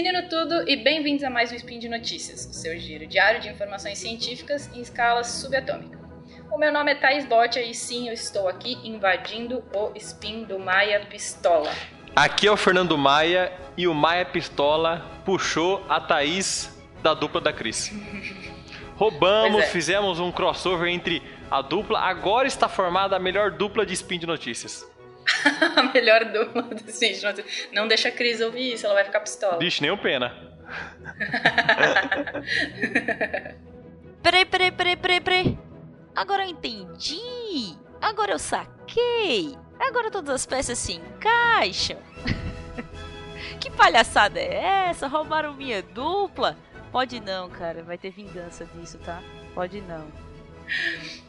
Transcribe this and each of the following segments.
menino tudo e bem-vindos a mais um Spin de Notícias, o seu giro diário de informações científicas em escala subatômica. O meu nome é Thais Botia e sim, eu estou aqui invadindo o Spin do Maia Pistola. Aqui é o Fernando Maia e o Maia Pistola puxou a Thaís da dupla da Cris. Roubamos, é. fizemos um crossover entre a dupla, agora está formada a melhor dupla de Spin de Notícias. a melhor dupla do Notícias. Não deixa a Cris ouvir isso, ela vai ficar pistola. Vixe, nem o pena. Peraí, peraí, peraí, peraí, peraí. Agora eu entendi. Agora eu saquei. Agora todas as peças se encaixam. que palhaçada é essa? Roubaram minha dupla? Pode não, cara. Vai ter vingança disso, tá? Pode não.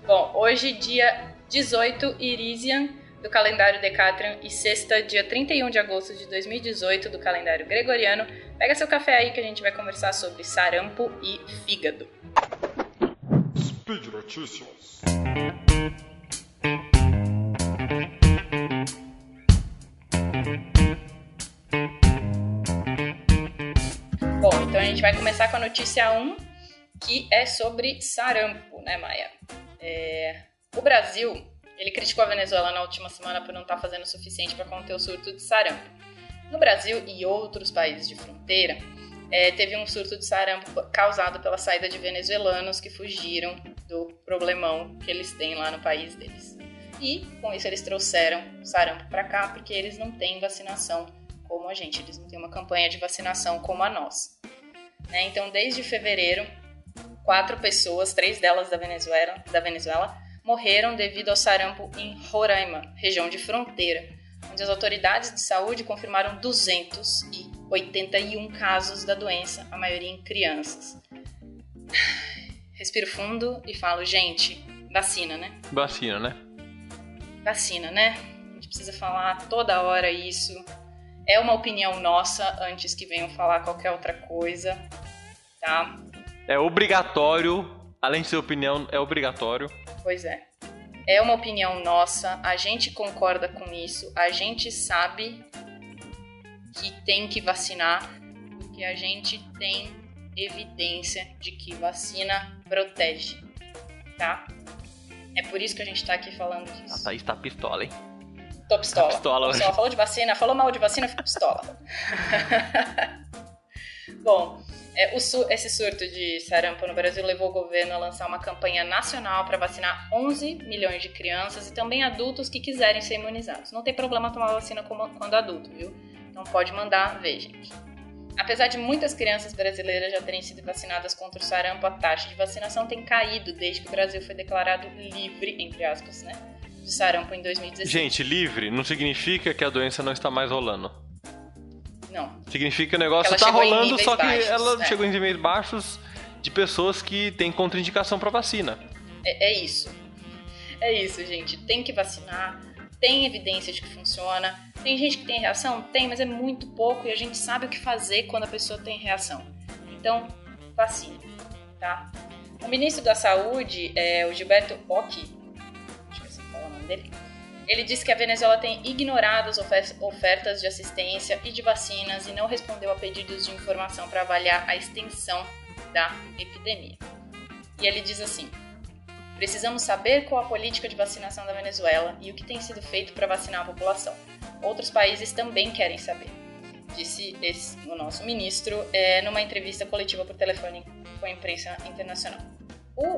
Bom, hoje, dia 18 Irisian do calendário Decatrian e sexta, dia 31 de agosto de 2018 do calendário Gregoriano. Pega seu café aí que a gente vai conversar sobre sarampo e fígado. Speed Notícias. Bom, então a gente vai começar com a notícia 1, que é sobre sarampo, né, Maia? É... O Brasil, ele criticou a Venezuela na última semana por não estar fazendo o suficiente para conter o surto de sarampo. No Brasil e outros países de fronteira, é, teve um surto de sarampo causado pela saída de venezuelanos que fugiram do problemão que eles têm lá no país deles. E com isso eles trouxeram sarampo para cá porque eles não têm vacinação como a gente, eles não têm uma campanha de vacinação como a nossa. Né? Então, desde fevereiro, quatro pessoas, três delas da Venezuela, da Venezuela, morreram devido ao sarampo em Roraima, região de fronteira, onde as autoridades de saúde confirmaram 281 casos da doença, a maioria em crianças. Respiro fundo e falo, gente, vacina, né? Vacina, né? Vacina, né? A gente precisa falar toda hora isso. É uma opinião nossa antes que venham falar qualquer outra coisa, tá? É obrigatório, além de ser opinião, é obrigatório. Pois é. É uma opinião nossa, a gente concorda com isso, a gente sabe que tem que vacinar, porque a gente tem evidência de que vacina protege, tá? É por isso que a gente tá aqui falando A disso. Thaís tá pistola, hein? Tô pistola. Tá pistola. Pessoal, falou de vacina, falou mal de vacina, fica pistola. Bom, é, o esse surto de sarampo no Brasil levou o governo a lançar uma campanha nacional para vacinar 11 milhões de crianças e também adultos que quiserem ser imunizados. Não tem problema tomar vacina quando adulto, viu? Então pode mandar ver, gente. Apesar de muitas crianças brasileiras já terem sido vacinadas contra o sarampo, a taxa de vacinação tem caído desde que o Brasil foi declarado livre, entre aspas, né? De sarampo em 2016. Gente, livre não significa que a doença não está mais rolando. Não, Significa que o negócio tá em rolando, só que baixos, ela é. chegou em níveis baixos de pessoas que têm contraindicação pra vacina. É, é isso. É isso, gente. Tem que vacinar. Tem evidência de que funciona. Tem gente que tem reação? Tem, mas é muito pouco e a gente sabe o que fazer quando a pessoa tem reação. Então, vacine, tá? O ministro da Saúde, é, o Gilberto Occhi, acho que é assim que fala o nome dele, ele disse que a Venezuela tem ignorado as ofer- ofertas de assistência e de vacinas e não respondeu a pedidos de informação para avaliar a extensão da epidemia. E ele diz assim: Precisamos saber qual a política de vacinação da Venezuela e o que tem sido feito para vacinar a população. Outros países também querem saber, disse esse- o nosso ministro é, numa entrevista coletiva por telefone com a imprensa internacional. O,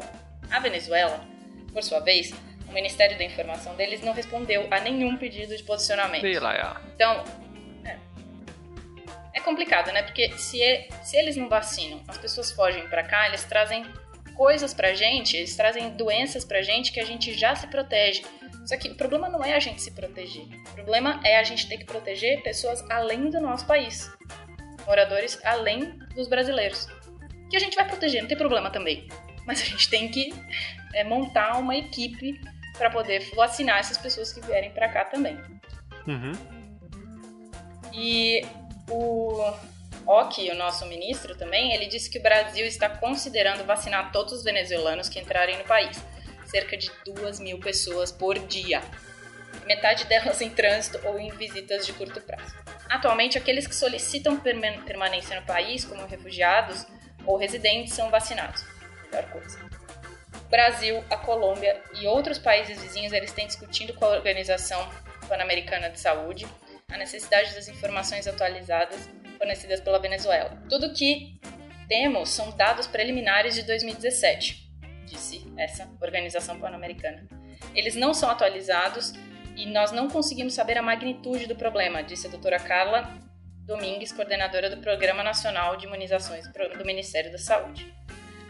a Venezuela, por sua vez, o Ministério da Informação deles não respondeu a nenhum pedido de posicionamento. Sei lá, é. Então, é, é complicado, né? Porque se, e- se eles não vacinam, as pessoas fogem pra cá, eles trazem coisas pra gente, eles trazem doenças pra gente que a gente já se protege. Só que o problema não é a gente se proteger. O problema é a gente ter que proteger pessoas além do nosso país. Moradores além dos brasileiros. Que a gente vai proteger, não tem problema também. Mas a gente tem que é, montar uma equipe para poder vacinar essas pessoas que vierem pra cá também. Uhum. E o Oki, o nosso ministro também, ele disse que o Brasil está considerando vacinar todos os venezuelanos que entrarem no país. Cerca de 2 mil pessoas por dia. Metade delas em trânsito ou em visitas de curto prazo. Atualmente, aqueles que solicitam permanência no país, como refugiados ou residentes, são vacinados. Melhor coisa. Brasil, a Colômbia e outros países vizinhos, eles têm discutindo com a Organização Pan-Americana de Saúde a necessidade das informações atualizadas fornecidas pela Venezuela. Tudo que temos são dados preliminares de 2017, disse essa Organização Pan-Americana. Eles não são atualizados e nós não conseguimos saber a magnitude do problema, disse a doutora Carla Domingues, coordenadora do Programa Nacional de Imunizações do Ministério da Saúde.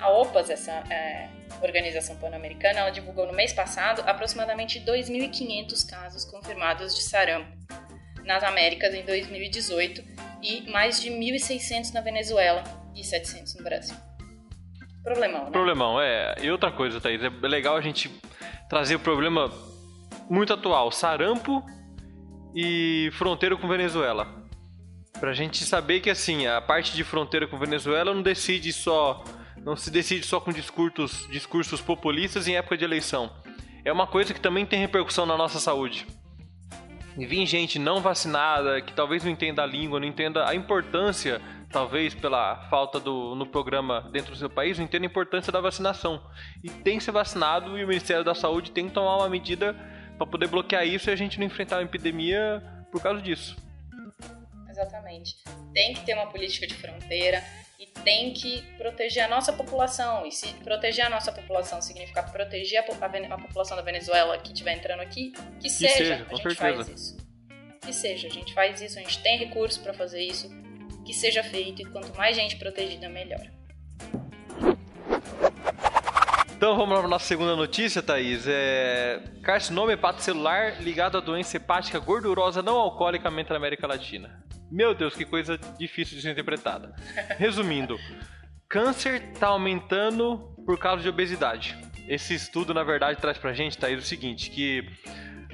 A OPAS, essa é, organização pan-americana, ela divulgou no mês passado aproximadamente 2.500 casos confirmados de sarampo nas Américas em 2018 e mais de 1.600 na Venezuela e 700 no Brasil. Problemão, né? Problemão, é. E outra coisa, Thaís, é legal a gente trazer o problema muito atual, sarampo e fronteira com Venezuela. Pra gente saber que assim, a parte de fronteira com Venezuela não decide só não se decide só com discursos, discursos populistas em época de eleição. É uma coisa que também tem repercussão na nossa saúde. E vir gente não vacinada, que talvez não entenda a língua, não entenda a importância, talvez pela falta do no programa dentro do seu país, não entenda a importância da vacinação. E tem que ser vacinado e o Ministério da Saúde tem que tomar uma medida para poder bloquear isso e a gente não enfrentar uma epidemia por causa disso. Exatamente. Tem que ter uma política de fronteira e tem que proteger a nossa população. E se proteger a nossa população significar proteger a, a, a população da Venezuela que estiver entrando aqui, que, que seja, seja, a gente certeza. faz isso. Que seja, a gente faz isso, a gente tem recursos para fazer isso, que seja feito e quanto mais gente protegida, melhor. Então vamos para a nossa segunda notícia, Thaís. É... Carcinoma hepatocelular ligado à doença hepática gordurosa não alcoólica na América Latina. Meu Deus, que coisa difícil de ser interpretada. Resumindo, câncer está aumentando por causa de obesidade. Esse estudo, na verdade, traz pra gente, o seguinte, que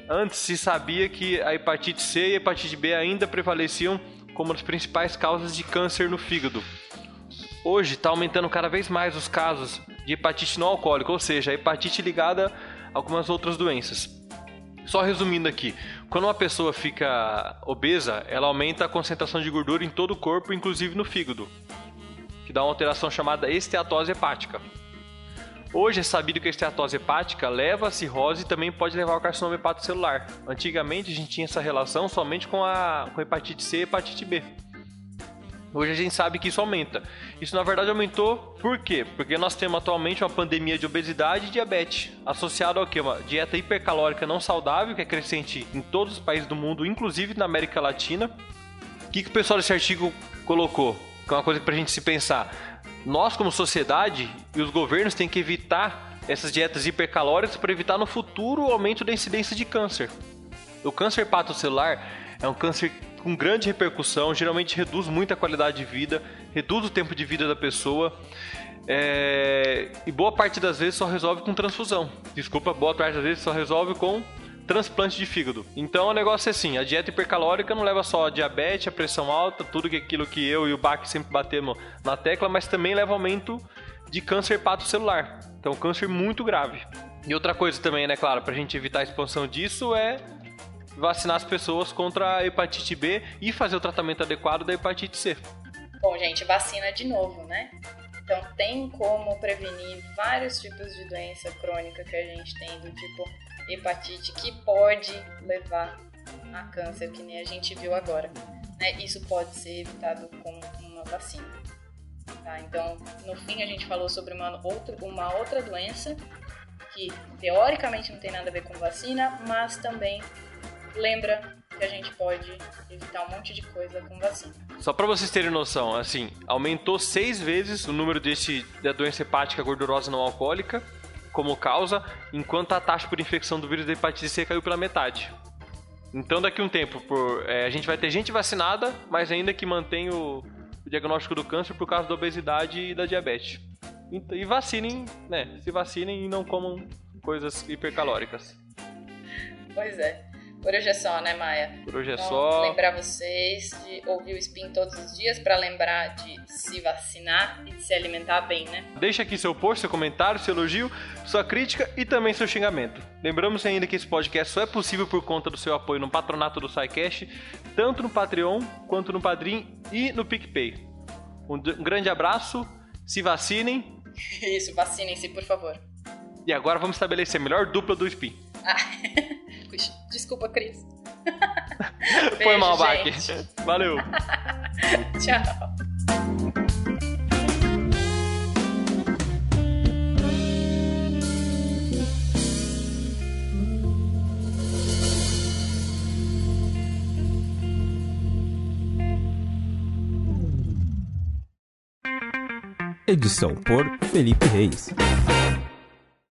antes se sabia que a hepatite C e a hepatite B ainda prevaleciam como as principais causas de câncer no fígado. Hoje está aumentando cada vez mais os casos de hepatite não alcoólica, ou seja, hepatite ligada a algumas outras doenças. Só resumindo aqui, quando uma pessoa fica obesa, ela aumenta a concentração de gordura em todo o corpo, inclusive no fígado, que dá uma alteração chamada esteatose hepática. Hoje é sabido que a esteatose hepática leva a cirrose e também pode levar ao carcinoma hepatocelular. Antigamente a gente tinha essa relação somente com a, com a hepatite C e hepatite B. Hoje a gente sabe que isso aumenta. Isso na verdade aumentou por quê? Porque nós temos atualmente uma pandemia de obesidade e diabetes, associado ao que? Uma dieta hipercalórica não saudável, que é crescente em todos os países do mundo, inclusive na América Latina. O que, que o pessoal desse artigo colocou? Que é uma coisa para a gente se pensar. Nós, como sociedade e os governos, têm que evitar essas dietas hipercalóricas para evitar no futuro o aumento da incidência de câncer. O câncer hepatocelular é um câncer com grande repercussão, geralmente reduz muito a qualidade de vida, reduz o tempo de vida da pessoa. É... E boa parte das vezes só resolve com transfusão. Desculpa, boa parte das vezes só resolve com transplante de fígado. Então o negócio é assim, a dieta hipercalórica não leva só a diabetes, a pressão alta, tudo aquilo que eu e o Bach sempre batemos na tecla, mas também leva aumento de câncer hepatocelular. Então câncer muito grave. E outra coisa também, né, claro, pra gente evitar a expansão disso é vacinar as pessoas contra a hepatite B e fazer o tratamento adequado da hepatite C. Bom, gente, vacina de novo, né? Então tem como prevenir vários tipos de doença crônica que a gente tem, do tipo hepatite, que pode levar a câncer, que nem a gente viu agora. Né? Isso pode ser evitado com uma vacina. Tá? Então, no fim, a gente falou sobre uma uma outra doença que teoricamente não tem nada a ver com vacina, mas também lembra que a gente pode evitar um monte de coisa com vacina. Só para vocês terem noção, assim, aumentou seis vezes o número desse, da doença hepática gordurosa não alcoólica como causa, enquanto a taxa por infecção do vírus da hepatite C caiu pela metade. Então, daqui a um tempo, por, é, a gente vai ter gente vacinada, mas ainda que mantém o, o diagnóstico do câncer por causa da obesidade e da diabetes. E, e vacinem, né? Se vacinem e não comam coisas hipercalóricas. Pois é. Por hoje é só, né, Maia? Por hoje é Então, só. lembrar vocês de ouvir o Spin todos os dias pra lembrar de se vacinar e de se alimentar bem, né? Deixa aqui seu post, seu comentário, seu elogio, sua crítica e também seu xingamento. Lembramos ainda que esse podcast só é possível por conta do seu apoio no patronato do SciCast, tanto no Patreon quanto no Padrim e no PicPay. Um grande abraço, se vacinem Isso, vacinem-se, por favor. e agora vamos estabelecer a melhor dupla do Spin. Ah, desculpa, Cris. Foi mal, Bach. Valeu. Tchau. Edição por Felipe Reis.